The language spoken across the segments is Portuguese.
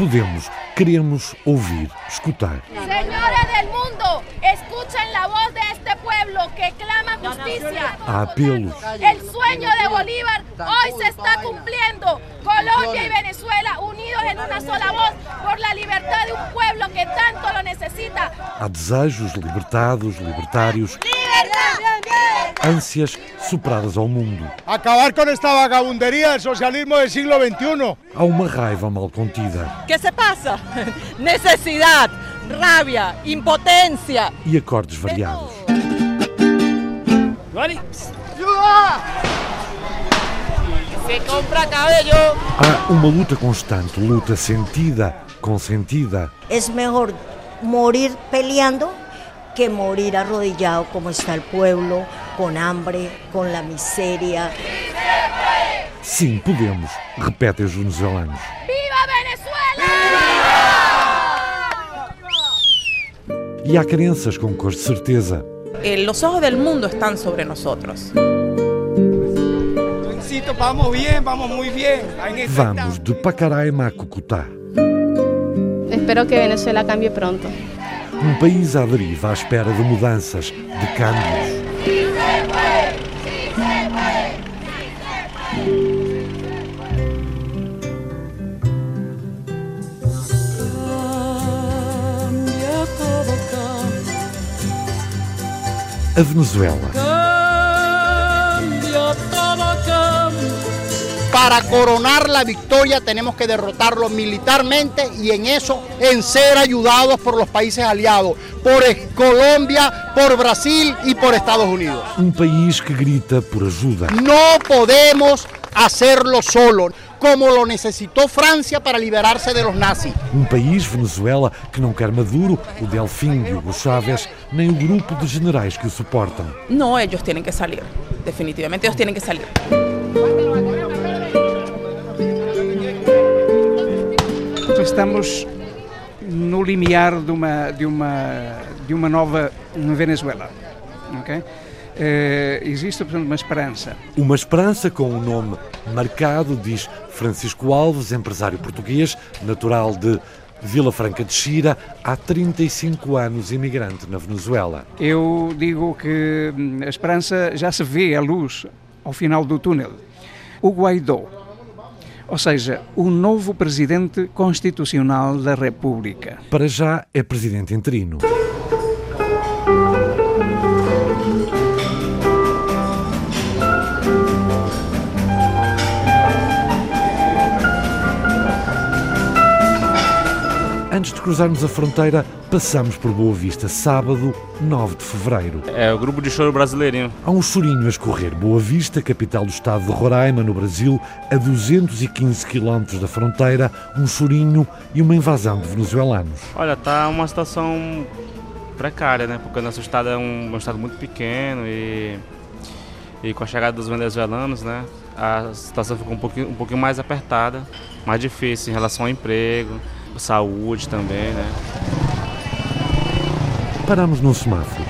podemos, queremos ouvir, escutar. Señores del mundo, escuchen la voz de este pueblo que clama justicia. Há apelos. El sueño de Bolívar hoy se está cumpliendo. Colombia y Venezuela unidos en una sola voz por la libertad de un pueblo que tanto lo necesita. Há desejos libertados, libertários, ânsias superadas ao mundo. Acabar con esta vagabundería del socialismo del siglo XXI. Há uma raiva mal contida ¿Qué se pasa? Necesidad, rabia, impotencia. e acordes variados. Se compra cabello. Há uma luta constante, luta sentida, consentida. Es mejor morir peleando que morir arrodillado como está el pueblo, con hambre, con la miseria. Sim, podemos, repetem os venezuelanos. ¡Viva Venezuela! E há crenças com cor de certeza. Eh, los ojos del mundo están sobre nosotros. Vamos bien, vamos muy bien. Vamos de Pacaraima a Cucutá. Espero que Venezuela cambie pronto. Um país à deriva à espera de mudanças, de câmbios. A Venezuela Para coronar la victoria tenemos que derrotarlo militarmente y en eso en ser ayudados por los países aliados, por Colombia, por Brasil y por Estados Unidos. um país que grita por ajuda. No podemos hacerlo solo, como lo necesitó Francia para liberarse de los nazis. Um país, Venezuela, que não quer Maduro, o Delfim de Hugo Chávez, nem o grupo de generais que o suportam. No, ellos tienen que salir. Definitivamente ellos tienen que salir. Estamos no limiar de uma, de uma, de uma nova Venezuela. ok? Eh, existe, portanto, uma esperança. Uma esperança com o nome marcado, diz Francisco Alves, empresário português, natural de Vila Franca de Xira, há 35 anos imigrante na Venezuela. Eu digo que hum, a esperança já se vê a luz ao final do túnel. O Guaidó, ou seja, o novo presidente constitucional da República. Para já é presidente interino. Antes de cruzarmos a fronteira, passamos por Boa Vista, sábado 9 de fevereiro. É o grupo de choro brasileirinho. Há um chorinho a escorrer. Boa Vista, capital do estado de Roraima, no Brasil, a 215 quilómetros da fronteira, um chorinho e uma invasão de venezuelanos. Olha, tá uma situação precária, né? Porque o nosso estado é um, um estado muito pequeno e, e com a chegada dos venezuelanos, né? A situação ficou um pouquinho, um pouquinho mais apertada, mais difícil em relação ao emprego, saúde também, né? Paramos num semáforo.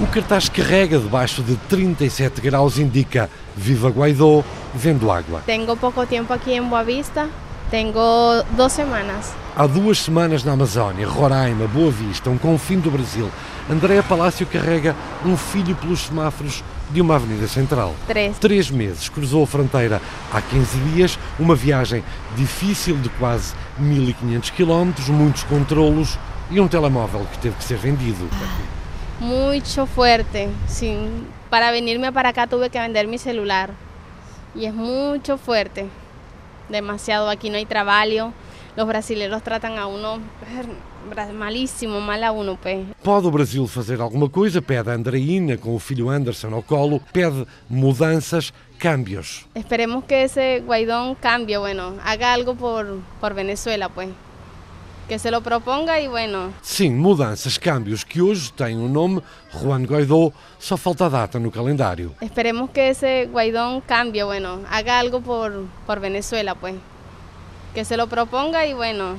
O cartaz carrega debaixo de 37 graus indica Viva Guaidó, vendo água. Tengo poco tiempo aquí en Boavista. Tengo dos semanas. Há duas semanas na Amazónia, Roraima, Boa Vista, um confim do Brasil, Andréa Palácio carrega um filho pelos semáforos de uma avenida central. Três. Três meses, cruzou a fronteira há 15 dias, uma viagem difícil de quase 1500 quilómetros, muitos controlos e um telemóvel que teve que ser vendido. Mucho fuerte. Sin, para venirme para acá tuve que vender mi celular. Y es mucho fuerte. Demasiado. Aquí no hay trabajo. Los brasileños tratan a uno malísimo, mal a uno, pues. Pode o Brasil fazer alguma coisa? Pede a Andreina com o filho Anderson ao colo, pede mudanças, câmbios. Esperemos que ese Guaidón cambie, bueno, haga algo por, por Venezuela, pues. Que se lo proponga y bueno, Sim, mudanças, câmbios que hoje têm o nome Juan Guaidó, só falta a data no calendário. esperemos que ese Guaidón cambie, bueno, haga algo por, por Venezuela, pues. Que se lo proponga y bueno,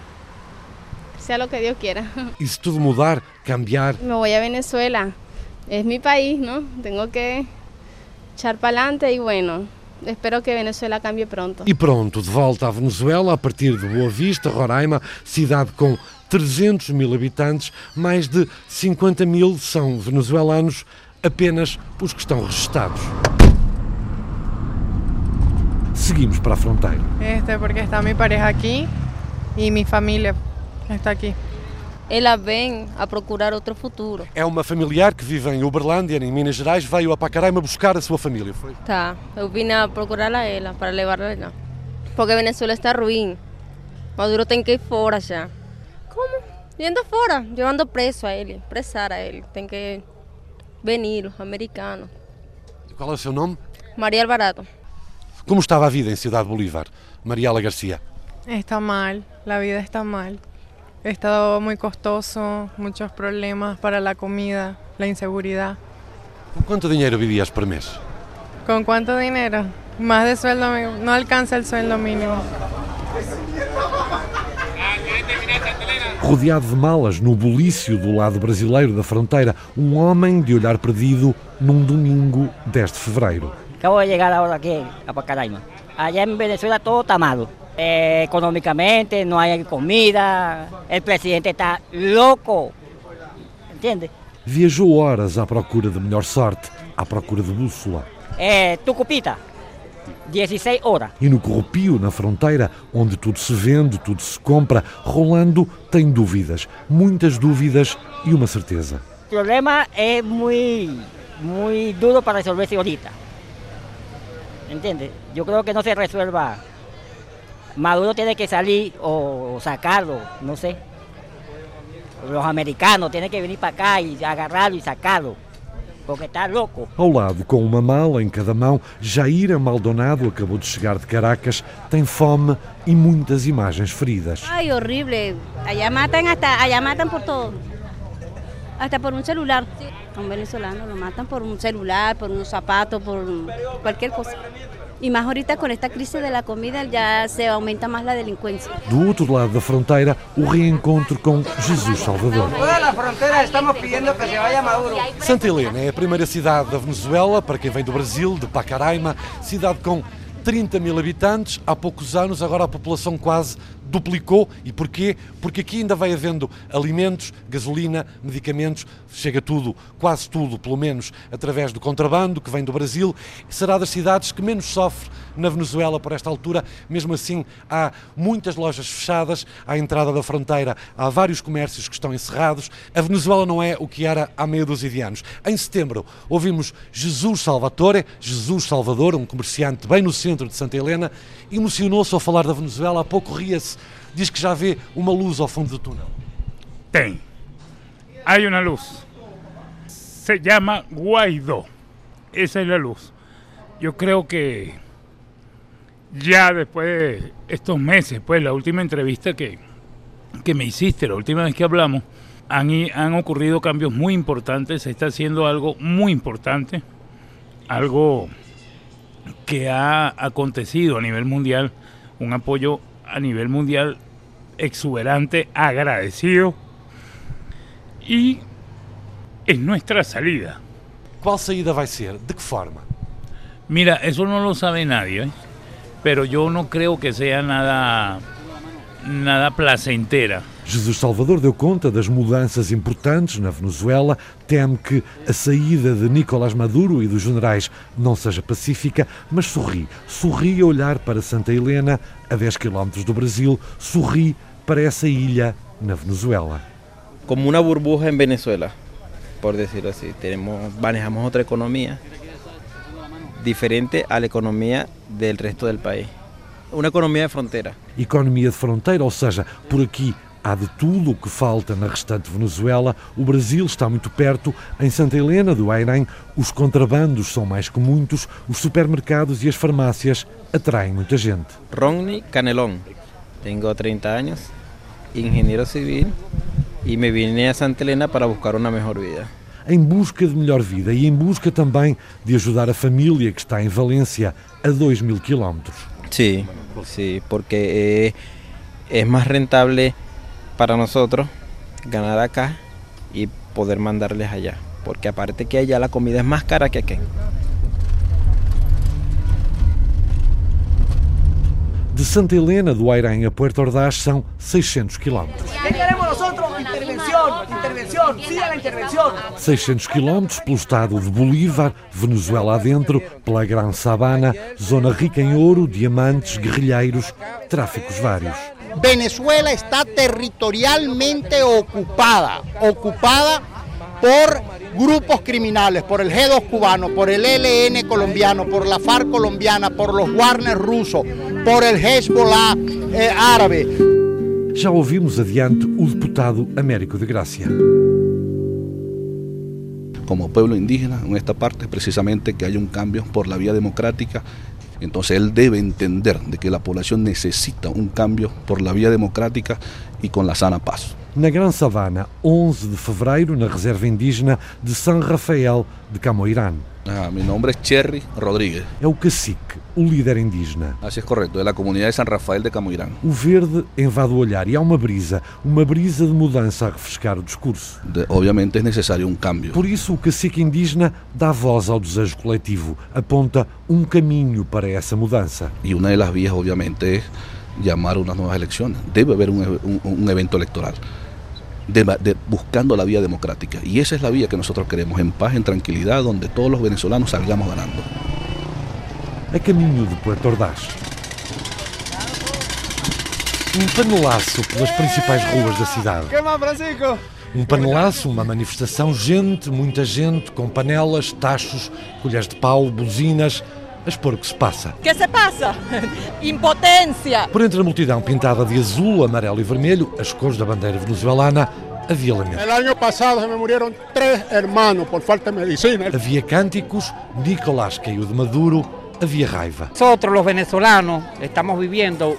sea lo que Dios quiera. E se tudo mudar, cambiar, Me voy a Venezuela, es mi país, ¿no? Tengo que echar para adelante y bueno, espero que Venezuela cambie pronto. E pronto, de volta à Venezuela, a partir de Boa Vista, Roraima, cidade com 300 mil habitantes, mais de 50 mil são venezuelanos, apenas os que estão registados. Seguimos para a fronteira. Este, porque está mi pareja aquí y mi familia está aquí. Elas vêm a procurar outro futuro. É uma familiar que vive em Uberlândia, em Minas Gerais, veio a Pacaraima buscar a sua família, foi? Tá, eu vim a procurar a ela para levá-la lá. Porque Venezuela está ruim. Maduro tem que ir fora já. Como? Indo fora, levando preso a ele, presar a ele. Tem que venir, os americanos. Qual é o seu nome? Maria Alvarado. Como estava a vida em Cidade Bolívar? Mariela Garcia. Está mal, la vida está mal. Estado muy costoso, muchos problemas para la comida, la inseguridad. Com quanto dinheiro vivias por mês? ¿Con cuánto dinero? Más de sueldo mínimo. No alcanza el sueldo mínimo. Rodeado de malas no bulício do lado brasileiro da fronteira, um homem de olhar perdido num domingo 10 de fevereiro. Acabo de llegar ahora aquí a Pacaraima. Allá en Venezuela todo está malo. Eh, económicamente no hay comida, el presidente está loco. ¿Entiendes? Viajou horas à procura de melhor sorte, à procura de bússola. Eh, Tucupita, 16 horas. E no Corrupio, na fronteira, onde tudo se vende, tudo se compra, Rolando tem dúvidas, muitas dúvidas e uma certeza. El problema es muy, muy duro para resolverse ahorita. ¿Entiendes? Yo creo que no se resuelva. Maduro tiene que salir o sacarlo, no sé. Los americanos tienen que venir para acá y agarrarlo y sacarlo. Porque está louco. Ao lado, com uma mala em cada mão, Jair Maldonado acabou de chegar de Caracas, tem fome e muitas imagens feridas. Ay, horrible. Allá matan hasta, allá matan por todo. Hasta por un celular. A un venezolano lo matan por un celular, por unos zapatos, por cualquier cosa. Y más ahorita con esta crisis de la comida ya se aumenta más la delincuencia. Do outro lado da fronteira, o reencontro com Jesus Salvador. Toda la frontera estamos pidiendo que se vaya Maduro. Santa Helena é a primeira cidade da Venezuela, para quem vem do Brasil, de Pacaraima, cidade com 30 mil habitantes, há poucos anos, agora a população quase duplicou. E porquê? Porque aqui ainda vai havendo alimentos, gasolina, medicamentos, chega tudo, quase tudo, pelo menos, através do contrabando que vem do Brasil. Será das cidades que menos sofre na Venezuela por esta altura. Mesmo assim, há muitas lojas fechadas à entrada da fronteira, há vários comércios que estão encerrados. A Venezuela não é o que era há meia dúzia de anos. Em setembro, ouvimos Jesus Salvatore, Jesus Salvador, um comerciante bem no centro de Santa Helena, emocionou-se ao falar da Venezuela, há pouco ria-se, diz que já vê uma luz ao fundo do túnel. Tem. Hay una luz. Se llama Guaidó. Esa es la luz. Yo creo que ya después de estos meses, pues la última entrevista que, que me hiciste, la última vez que hablamos, han, han ocurrido cambios muy importantes. Se está haciendo algo muy importante. Algo que ha acontecido a nivel mundial. Un apoyo a nivel mundial exuberante, agradecido. Y es nuestra salida. Qual saída vai ser? De que forma? Mira, eso no lo sabe nadie, ¿eh? pero yo no creo que sea nada, nada placentera. Jesus Salvador deu conta das mudanças importantes na Venezuela, teme que a saída de Nicolás Maduro e dos generais não seja pacífica, mas sorri. Sorri a olhar para Santa Helena, a 10 quilómetros do Brasil, sorri para essa ilha na Venezuela. como una burbuja en Venezuela, por decirlo así. Tenemos, manejamos otra economía diferente a la economía del resto del país. Una economía de frontera. Economia de fronteira, ou seja, por aqui há de tudo o que falta na restante Venezuela. O Brasil está muito perto. Em Santa Helena do Airém, os contrabandos são mais que muitos, os supermercados e as farmácias atraem muita gente. Ronnie Canelón. Tengo 30 años, ingeniero civil y me vine a Santa Elena para buscar una mejor vida. Em busca de melhor vida e em busca também de ajudar a família que está em Valência, a 2 mil quilómetros. Sí, sí, porque eh, es más rentable para nosotros ganar acá y poder mandarles allá. Porque aparte que allá la comida es más cara que aquí. De Santa Helena do Airém a Puerto Ordaz são 600 quilómetros. ¿Qué queremos nosotros? Intervención, intervención, siga la intervención. 600 quilómetros pelo estado de Bolívar, Venezuela adentro, pela Gran Sabana, zona rica em ouro, diamantes, guerrilheiros, tráficos vários. Venezuela está territorialmente ocupada, ocupada por grupos criminales, por el G2 cubano, por el ELN colombiano, por la FARC colombiana, por los Warner rusos, por el Hezbollah eh, árabe. Já ouvimos adiante o deputado Américo de Gracia. Como pueblo indígena en esta parte precisamente que haya un cambio por la vía democrática entonces él debe entender de que la población necesita un cambio por la vía democrática y con la sana paz. Na Gran Savana, 11 de fevereiro, na reserva indígena de San Rafael de Camoirán. Ah, mi nombre es Cherry Rodríguez. É o cacique, o líder indígena. Así es correcto, de la comunidad de San Rafael de Camoirán. O verde invade o olhar e há uma brisa, uma brisa de mudança a refrescar o discurso. De, obviamente es necesario un cambio. Por isso, o cacique indígena dá voz ao desejo coletivo, aponta um caminho para essa mudança. Y una de las vías obviamente es llamar a unas nuevas elecciones. Debe haber un, un, un evento electoral. De, de, buscando la vía democrática. Y esa es la vía que nosotros queremos, en paz, en tranquilidad, donde todos los venezolanos salgamos ganando. A caminho de Puerto Ordaz. Um panelaço pelas principais ruas da cidade. Que mais, Francisco? Um panelaço, uma manifestação, gente, muita gente, com panelas, tachos, colheres de pau, buzinas, a expor o que se passa. ¿Qué se pasa? Impotencia. Por entre a multidão pintada de azul, amarelo e vermelho, as cores da bandeira venezuelana, havia lamento. El año pasado se me murieron tres hermanos por falta de medicina. Havia cânticos, Nicolás caiu de Maduro, havia raiva. Nosotros los venezolanos estamos viviendo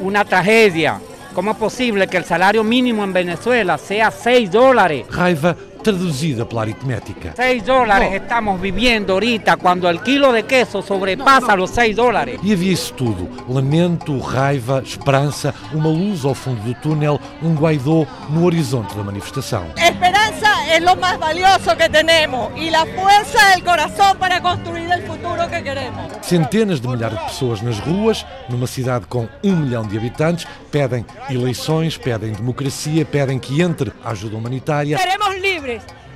una tragedia. ¿Cómo es posible que el salario mínimo en Venezuela sea 6 dólares? Raiva traduzida pela aritmética. 6 dólares no. estamos viviendo ahorita cuando el kilo de queso sobrepasa los 6 dólares. E havia isso tudo: lamento, raiva, esperança, uma luz ao fundo do túnel, um Guaidó no horizonte da manifestação. Esperanza es lo más valioso que tenemos y la fuerza del corazón para construir el futuro que queremos. Centenas de milhares de pessoas nas ruas, numa cidade com um milhão de habitantes, pedem eleições, pedem democracia, pedem que entre a ajuda humanitária. Queremos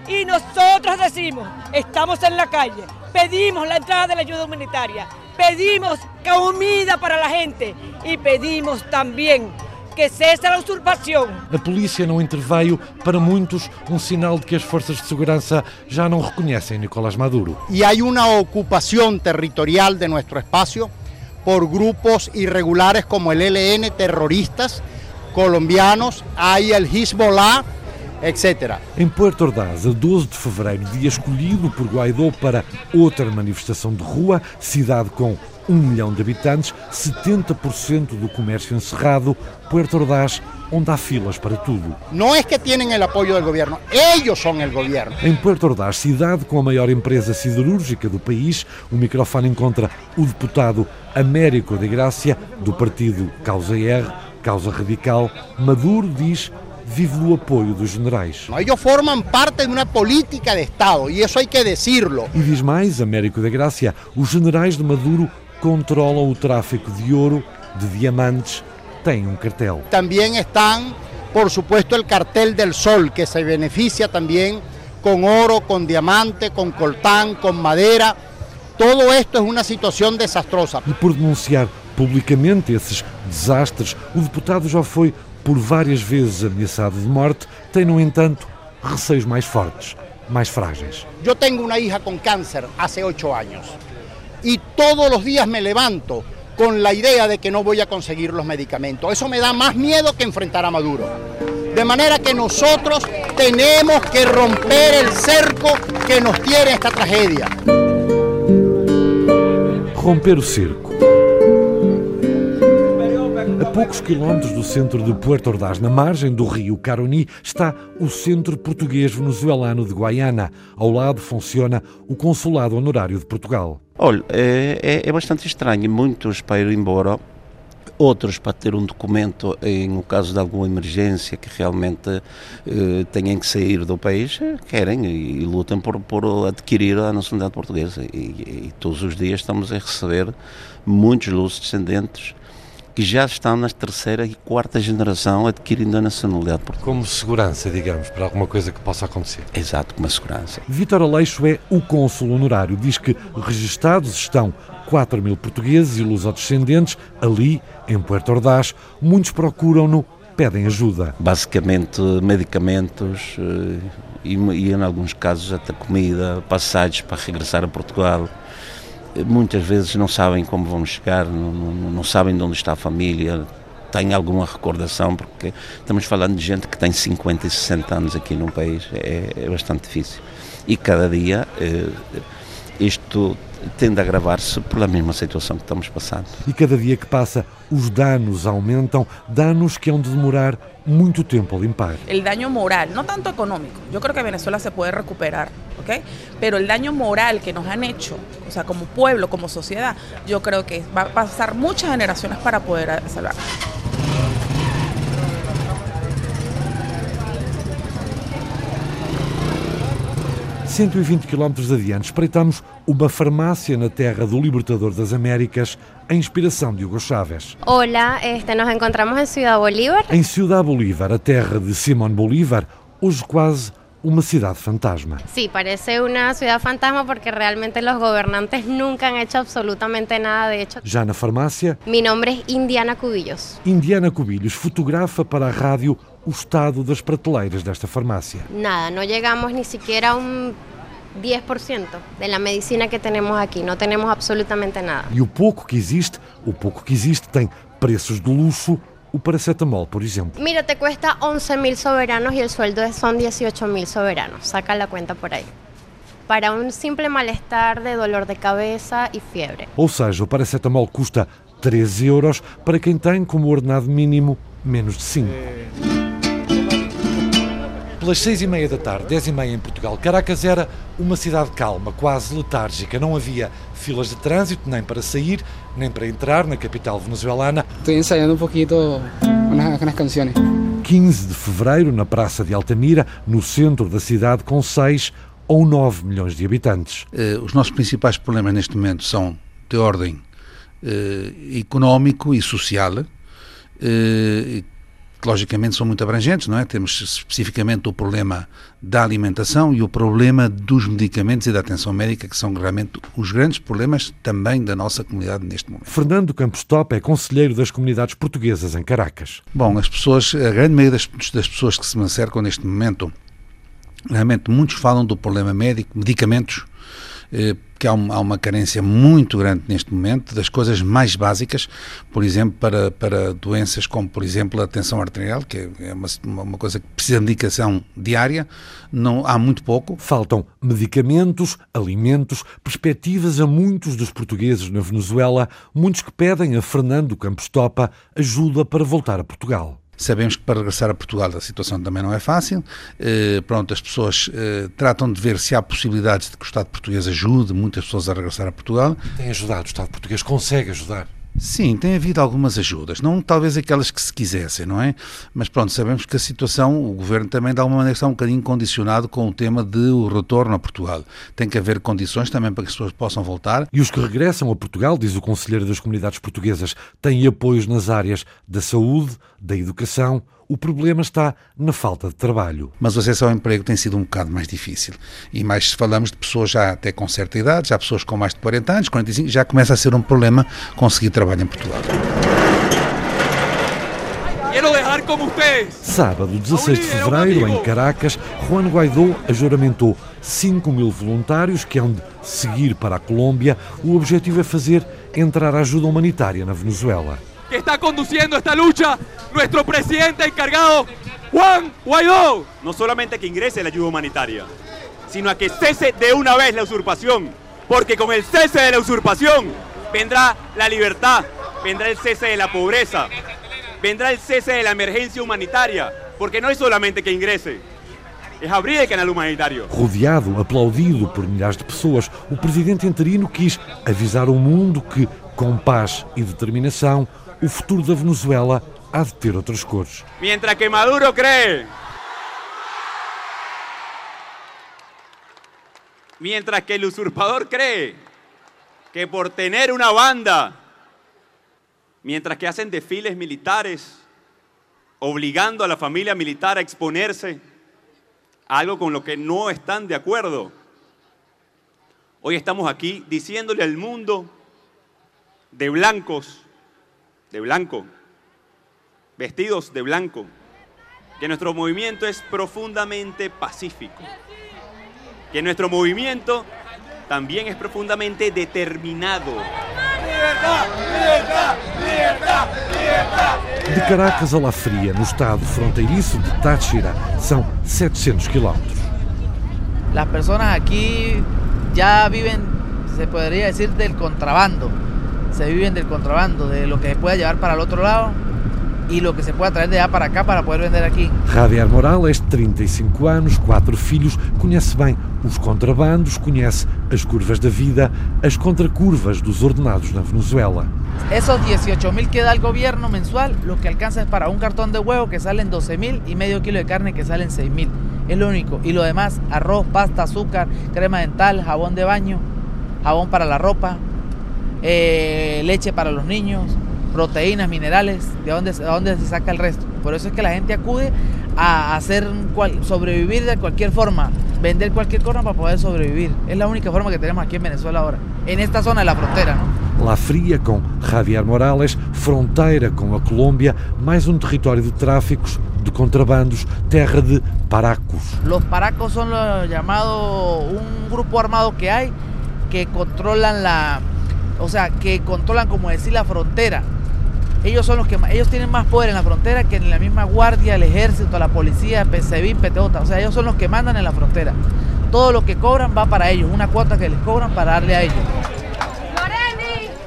Y nosotros decimos, estamos en la calle, pedimos la entrada de la ayuda humanitaria, pedimos comida para la gente y pedimos también que cesse a usurpação. A polícia não interveio, para muitos, um sinal de que as forças de segurança já não reconhecem Nicolás Maduro. E há uma ocupação territorial de nosso espaço por grupos irregulares como el ELN, terroristas colombianos, hay el Hezbollah, etc. Em Puerto Ordaz, a 12 de fevereiro, dia escolhido por Guaidó para outra manifestação de rua, cidade com um milhão de habitantes, 70% do comércio encerrado, Puerto Ordaz, onde há filas para tudo. Não é que têm o apoio do governo, eles são o governo. Em Puerto Ordaz, cidade com a maior empresa siderúrgica do país, o microfone encontra o deputado Américo de Gracia, do partido Causa R, Causa Radical. Maduro diz vive do apoio dos generais. Eles formam parte de uma política de Estado e isso hay que decirlo. E diz mais, Américo da Gracia, os generais de Maduro controlam o tráfico de ouro, de diamantes, têm um cartel. Também estão, por supuesto, o cartel del Sol, que se beneficia também com ouro, com diamante, com coltán, com madeira. Todo esto é uma situação desastrosa. E por denunciar publicamente esses desastres, o deputado já foi por várias vezes ameaçado de morte, tem, no entanto, receios mais fortes, mais frágeis. Eu tenho uma hija com câncer há oito anos e todos os dias me levanto com a ideia de que não vou conseguir os medicamentos. Isso me dá mais medo que enfrentar a Maduro. De maneira que nós temos que romper o cerco que nos tiene esta tragedia. Romper o cerco. Poucos quilómetros do centro de Puerto Ordaz, na margem do rio Caroni, está o Centro Português Venezuelano de Guaiana. Ao lado funciona o Consulado Honorário de Portugal. Olha, é, é bastante estranho. Muitos para ir embora, outros para ter um documento em o caso de alguma emergência que realmente eh, tenham que sair do país, querem e, e lutam por, por adquirir a nacionalidade portuguesa. E, e, todos os dias estamos a receber muitos lusos descendentes que já estão na terceira e quarta geração adquirindo a nacionalidade portuguesa. Como segurança, digamos, para alguma coisa que possa acontecer. Exato, como segurança. Vítor Aleixo é o cônsul honorário. Diz que registados estão 4 mil portugueses e lusodescendentes ali, em Puerto Ordaz. Muitos procuram-no, pedem ajuda. Basicamente, medicamentos eh, e, e, em alguns casos, até comida, passagens para regressar a Portugal muitas vezes não sabem como vão chegar, não, não, não sabem de onde está a família, têm alguma recordação, porque estamos falando de gente que tem 50 e 60 anos aqui no país, é, é bastante difícil. E cada dia eh, isto tende a agravar-se pela mesma situação que estamos passando. E cada dia que passa, os danos aumentam, danos que hão de demorar muito tempo a limpar. El daño moral, no tanto económico. Yo creo que Venezuela se puede recuperar, ¿ok? Pero el daño moral que nos han hecho, o sea, como pueblo, como sociedad, yo creo que va a pasar muchas generaciones para poder salvar. 120 km adiante, espreitamos uma farmácia na terra do Libertador das Américas, a inspiração de Hugo Chávez. Olá, este, nos encontramos em Ciudad Bolívar. Em Ciudad Bolívar, a terra de Simón Bolívar, hoje quase uma cidade fantasma. Sí, parece una ciudad fantasma porque realmente los gobernantes nunca han hecho absolutamente nada de hecho. Já na farmácia. Mi nombre es Indiana Cubillos. Indiana Cubillos fotografa para a rádio o estado das prateleiras desta farmácia. Nada, no llegamos ni siquiera a un 10% de la medicina que tenemos aquí, no tenemos absolutamente nada. E o pouco que existe, o pouco que existe tem preços de luxo, o paracetamol, por exemplo. Mira, te cuesta 11 mil soberanos y el sueldo son 18 mil soberanos, saca la cuenta por ahí. Para un simple malestar de dolor de cabeza e fiebre. Ou seja, o paracetamol custa 13 euros para quem tem como ordenado mínimo menos de 5. Pelas seis e meia da tarde, dez e meia em Portugal, Caracas era uma cidade calma, quase letárgica. Não havia filas de trânsito, nem para sair, nem para entrar na capital venezuelana. Estou ensaiando um pouquinho umas canções. 15 de fevereiro, na Praça de Altamira, no centro da cidade, com 6 ou 9 milhões de habitantes. Uh, os nossos principais problemas neste momento são de ordem uh, económico e social. Uh, que logicamente são muito abrangentes, não é? Temos especificamente o problema da alimentação e o problema dos medicamentos e da atenção médica, que são realmente os grandes problemas também da nossa comunidade neste momento. Fernando Campos Top é conselheiro das comunidades portuguesas em Caracas. Bom, as pessoas, a grande maioria das, das pessoas que se me cercam neste momento, realmente muitos falam do problema médico, medicamentos, que há uma, há uma, carência muito grande neste momento das coisas mais básicas, por exemplo, para, para doenças como, por exemplo, a tensão arterial, que é uma, uma coisa que precisa de medicação diária, não há muito pouco. Faltam medicamentos, alimentos, perspectivas a muitos dos portugueses na Venezuela, muitos que pedem a Fernando Campos Topa ajuda para voltar a Portugal. Sabemos que para regressar a Portugal a situação também não é fácil. Eh, pronto, as pessoas eh, tratam de ver se há possibilidades de que o Estado português ajude muitas pessoas a regressar a Portugal. Tem ajudado, o Estado português consegue ajudar. Sim, tem havido algumas ajudas, não talvez aquelas que se quisessem, não é? Mas pronto, sabemos que a situação, o governo também de alguma maneira está um bocadinho condicionado com o tema de o retorno a Portugal. Tem que haver condições também para que as pessoas possam voltar. E os que regressam a Portugal, diz o Conselheiro das Comunidades Portuguesas, têm apoios nas áreas da saúde, da educação, o problema está na falta de trabalho. Mas o acesso ao emprego tem sido um bocado mais difícil. E mais se falamos de pessoas já até com certa idade, já pessoas com mais de 40 anos, 45, já começa a ser um problema conseguir trabalho em Portugal. Sábado, 16 de fevereiro, em Caracas, Juan Guaidó ajuramentou 5 mil voluntários que hão de seguir para a Colômbia. O objetivo é fazer entrar a ajuda humanitária na Venezuela. Que está conduciendo esta lucha nuestro presidente encargado, Juan Guaidó. No solamente que ingrese la ayuda humanitaria, sino a que cese de una vez la usurpación, porque con el cese de la usurpación vendrá la libertad, vendrá el cese de la pobreza, vendrá el cese de la emergencia humanitaria, porque no es solamente que ingrese, es abrir el canal humanitario. Rodeado, aplaudido por milhares de pessoas, o presidente interino quis avisar o mundo que, com paz e determinação, o futuro da Venezuela há de ter outras cores. Mientras que Maduro cree. Mientras que el usurpador cree que por tener una banda mientras que hacen desfiles militares, obligando a la familia militar a exponerse a algo con lo que no están de acuerdo. Hoy estamos aquí diciéndole al mundo de blancos, de blanco, vestidos de blanco, que nuestro movimiento es profundamente pacífico, que nuestro movimiento también es profundamente determinado. De Caracas a La Fria, no estado fronteiriço de Táchira, são 700 quilómetros. Las personas aquí ya viven, se podría decir, del contrabando. Se viven del contrabando, de lo que se pueda llevar para el otro lado e lo que se pueda trazer de lá para cá para poder vender aqui. Javier Morales, 35 anos, quatro filhos, conhece bem os contrabandos, conhece as curvas da vida, as contracurvas dos ordenados na Venezuela. Esos 18 mil que da el gobierno mensual, lo que alcanza es para un cartón de huevo que salen 12 mil y medio kilo de carne que salen 6 mil. Es lo único. Y lo demás, arroz, pasta, azúcar, crema dental, jabón de baño, jabón para la ropa, eh, leche para los niños, proteínas, minerales, de dónde, de dónde se saca el resto. Por eso es que la gente acude a hacer cual, sobrevivir de cualquier forma, vender cualquier cosa para poder sobrevivir. Es la única forma que tenemos aquí en Venezuela ahora, en esta zona de la frontera. ¿no? La Fria com Javier Morales, fronteira com a Colômbia, mais um território de tráficos, de contrabandos, terra de paracos. Los paracos son los llamados, un grupo armado que hay que controlan la, o sea, que controlan, como decir, la frontera. Ellos son los que ellos tienen más poder en la frontera que en la misma guardia, el ejército, la policía, PCB, PTOTA. O sea, ellos son los que mandan en la frontera. Todo lo que cobran va para ellos, una cuota que les cobran para darle a ellos.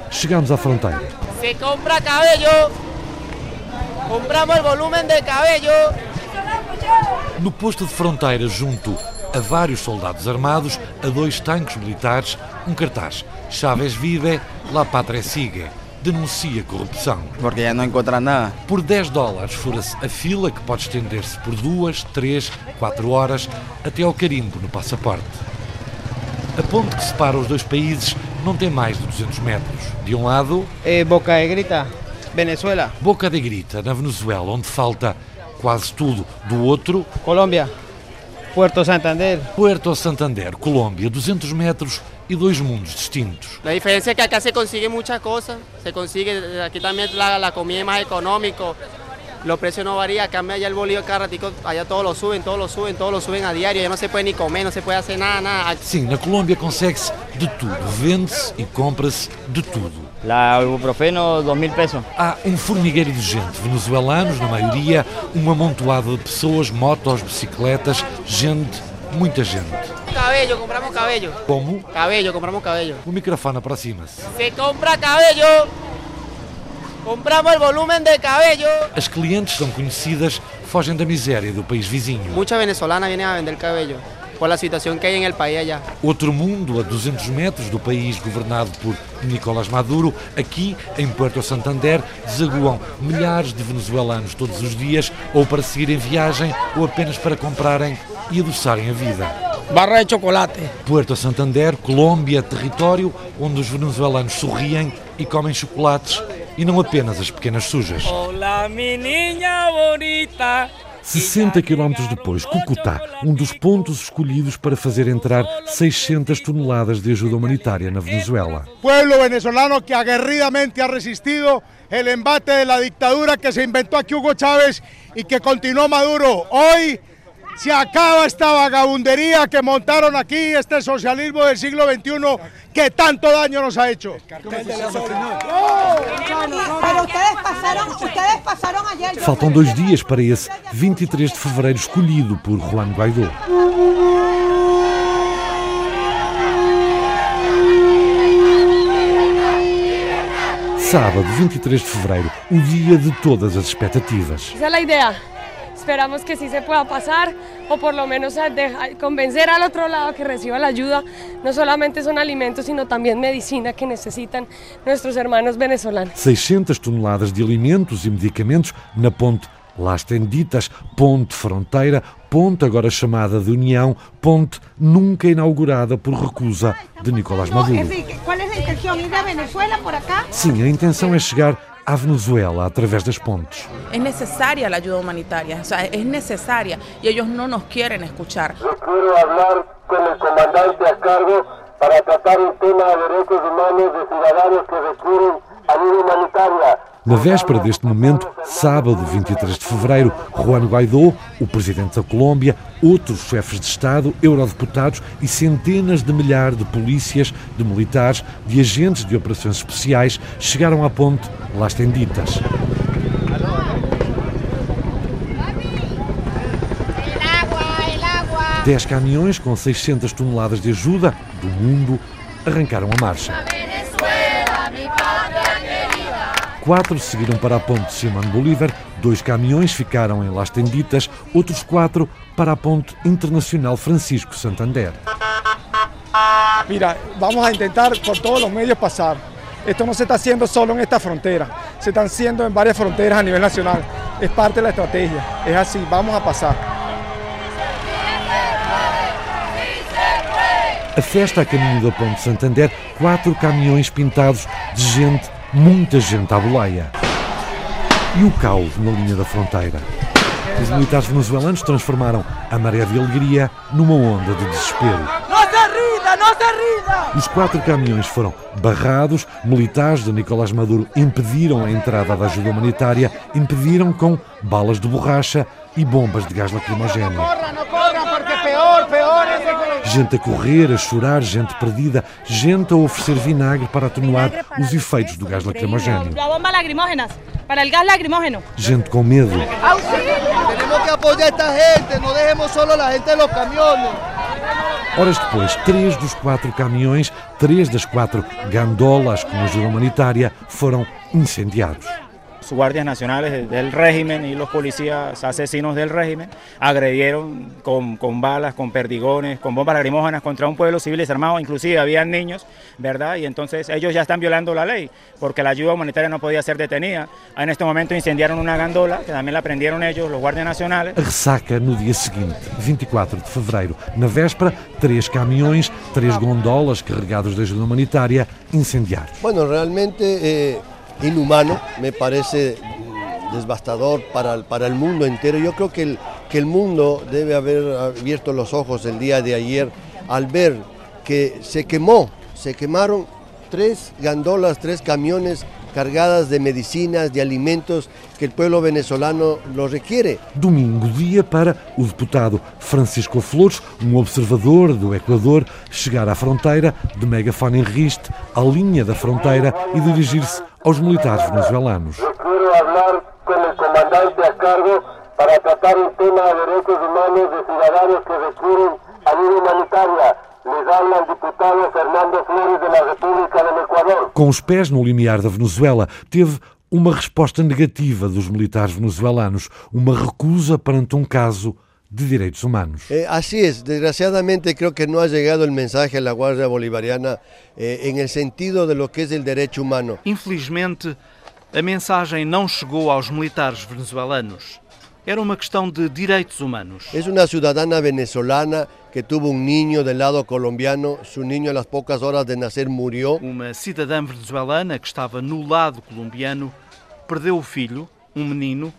Chegamos à fronteira. Se compra cabello, compramos el volumen de cabello. No posto de fronteira, junto a vários soldados armados, a dois tanques militares, um cartaz. Chávez vive, la patria sigue. Denuncia corrupção. Porque ya no encuentran nada. Por 10 dólares fura-se a fila, que pode estender-se por duas, três, quatro horas, até ao carimbo no passaporte. A ponte que separa os dois países não tem mais de 200 metros. De um lado... Eh, Boca de Grita, Venezuela. Boca de Grita, na Venezuela, onde falta quase tudo. Do outro... Colômbia. Puerto Santander. Puerto Santander, Colômbia, 200 metros y dos mundos distintos. La diferencia es que acá se consigue muchas cosas, se consigue, aquí también la, la comida es más económico, los precios no varían, cambia allá el bolillo cada ratico, allá todos lo suben, todos lo suben, todos lo suben a diario, ya no se puede ni comer, no se puede hacer nada, nada. Sim, na Colômbia consegue-se de tudo, vende-se e compra-se de tudo. La ibuprofeno, dos mil pesos. Há um formigueiro de gente, venezuelanos na maioria, uma amontoada de pessoas, motos, bicicletas, gente, muita gente. Cabello, compramos cabello. Como? Cabello, compramos cabello. O microfone aproxima-se. Se compra cabello. Compramos el volumen de cabello. As clientes são conhecidas, fogem da miséria do país vizinho. Muchas venezolanas vienen a vender cabello por la situación que hay en el país allá. Outro mundo a 200 metros do país governado por Nicolás Maduro, aqui em Puerto Santander, desaguam milhares de venezuelanos todos os dias, ou para seguir em viagem, ou apenas para comprarem e adoçarem a vida. Barra de chocolate. Puerto Santander, Colômbia, território onde os venezuelanos sorriem e comem chocolates e não apenas as pequenas sujas. Olá, menina bonita. 60 quilómetros depois, Cucutá, um dos pontos escolhidos para fazer entrar 600 toneladas de ajuda humanitária na Venezuela. Pueblo venezolano que aguerridamente ha resistido el embate de la dictadura que se inventó aquí Hugo Chávez y que continuó Maduro. Hoy se acaba esta vagabundería que montaron aquí, este socialismo del siglo XXI que tanto daño nos ha hecho. Faltam dois dias para esse 23 de fevereiro escolhido por Juan Guaidó. Sábado, 23 de fevereiro, o dia de todas as expectativas. Esa es la idea. Esperamos que sí se pueda pasar o por lo menos dejar- convencer al otro lado que reciba la ayuda. No solamente son alimentos, sino también medicina que necesitan nuestros hermanos venezolanos. 600 toneladas de alimentos e medicamentos na ponte Las Tenditas, ponte fronteira, ponte agora chamada de União, ponte nunca inaugurada por recusa de Nicolás Maduro. decir, ¿cuál es la intención? ¿Ir a Venezuela por acá? Sim, a intenção é chegar à Venezuela através das pontes. Es necesaria la ayuda humanitaria, o sea, es necesaria y ellos no nos quieren escuchar. Quiero hablar con el comandante a cargo para tratar un tema de derechos humanos de ciudadanos que requieren ayuda humanitaria. Na véspera deste momento, sábado 23 de fevereiro, Juan Guaidó, o presidente da Colômbia, outros chefes de Estado, eurodeputados e centenas de milhares de polícias, de militares, de agentes de operações especiais chegaram à ponte Las Tenditas. Dez caminhões com 600 toneladas de ajuda do mundo arrancaram a marcha. Quatro seguiram para a ponte Simón Bolívar, dois caminhões ficaram em Las Tenditas, outros quatro para a ponte Internacional Francisco Santander. Mira, vamos a intentar por todos los medios pasar. Esto no se está haciendo solo en esta frontera, se están haciendo en varias fronteras a nivel nacional. Es parte de la estrategia, es así, vamos a pasar. A festa a caminho da Ponte Santander, quatro caminhões pintados de gente, muita gente à boleia. E o caos na linha da fronteira. Os militares venezuelanos transformaram a maré de alegria numa onda de desespero. ¡No se rinda, no se rinda! Os quatro caminhões foram barrados, militares de Nicolás Maduro impediram a entrada da ajuda humanitária, impediram com balas de borracha e bombas de gás lacrimogéneo. Gente a correr, a chorar, gente perdida, gente a oferecer vinagre para atenuar os efeitos do gás lacrimogéneo. Gente com medo. Tenemos que apoyar a esta gente, no dejemos solo a gente camiones. Horas depois, três dos quatro caminhões, três das quatro gandolas com ajuda humanitária foram incendiados. Los guardias nacionales del régimen y los policías asesinos del régimen agredieron con, con balas, con perdigones, con bombas lacrimógenas contra un pueblo civil desarmado, inclusive habían niños, ¿verdad? Y entonces ellos ya están violando la ley, porque la ayuda humanitaria no podía ser detenida. En este momento incendiaron una gandola, que también la prendieron ellos, los guardias nacionales. A ressaca no dia seguinte, 24 de fevereiro. Na véspera, três caminhões, três gondolas carregados de ajuda humanitária incendiados. Bueno, realmente eh, inhumano, me parece devastador para, el- para el mundo entero. Yo creo que el, que el mundo debe haber abierto los ojos el día de ayer al ver que se quemó, se quemaron tres gandolas, tres camiones cargadas de medicinas, de alimentos que el pueblo venezolano lo requiere. Domingo, dia para o deputado Francisco Flores, um observador do Equador, chegar à fronteira de megafone em riste, à linha da fronteira e dirigir-se aos militares venezuelanos. Quiero hablar con el comandante a cargo para tratar un tema de derechos humanos de ciudadanos que requieren ayuda humanitaria. Les habla el diputado Fernando Flores de la República del Ecuador. Com os pés no limiar da Venezuela, teve uma resposta negativa dos militares venezuelanos, uma recusa perante um caso de direitos humanos. Eh, así es, desgraciadamente creo que no ha llegado el mensaje a la Guardia Bolivariana eh, en el sentido de lo que es el derecho humano. Infelizmente, a mensagem não chegou aos militares venezuelanos. Era uma questão de direitos humanos. Es una ciudadana venezolana que tuvo un niño del lado colombiano, su niño a las pocas horas de nacer murió. Uma cidadã venezuelana que estava no lado colombiano perdeu o filho, um menino,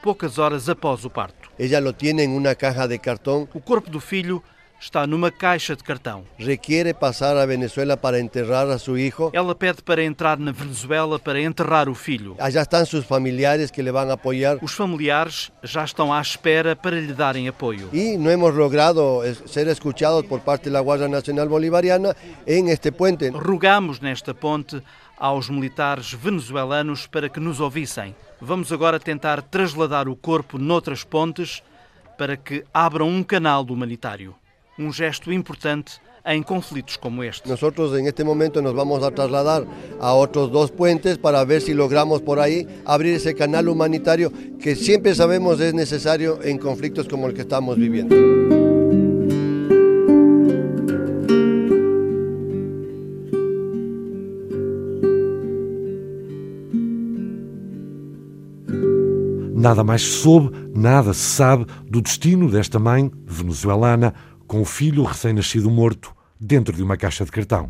poucas horas após o parto. Ella lo tiene en una caja de cartón. O corpo do filho está numa caixa de cartão. Requiere pasar a Venezuela para enterrar a su hijo. Ela pede para entrar na Venezuela para enterrar o filho. Allá están sus familiares que le van a apoyar. Os familiares já estão à espera para lhe darem apoio. Y no hemos logrado ser escuchados por parte de la Guardia Nacional Bolivariana en este puente. Rogamos nesta ponte aos militares venezuelanos para que nos ouvissem. Vamos agora tentar trasladar o corpo noutras pontes para que abram um canal humanitário. Um gesto importante em conflitos como este. Nosotros en este momento nos vamos a trasladar a otros dos puentes para ver si logramos por ahí abrir ese canal humanitario que siempre sabemos es necesario en conflictos como el que estamos viviendo. Nada mais se soube, nada se sabe do destino desta mãe venezuelana com o filho recém-nascido morto dentro de uma caixa de cartão.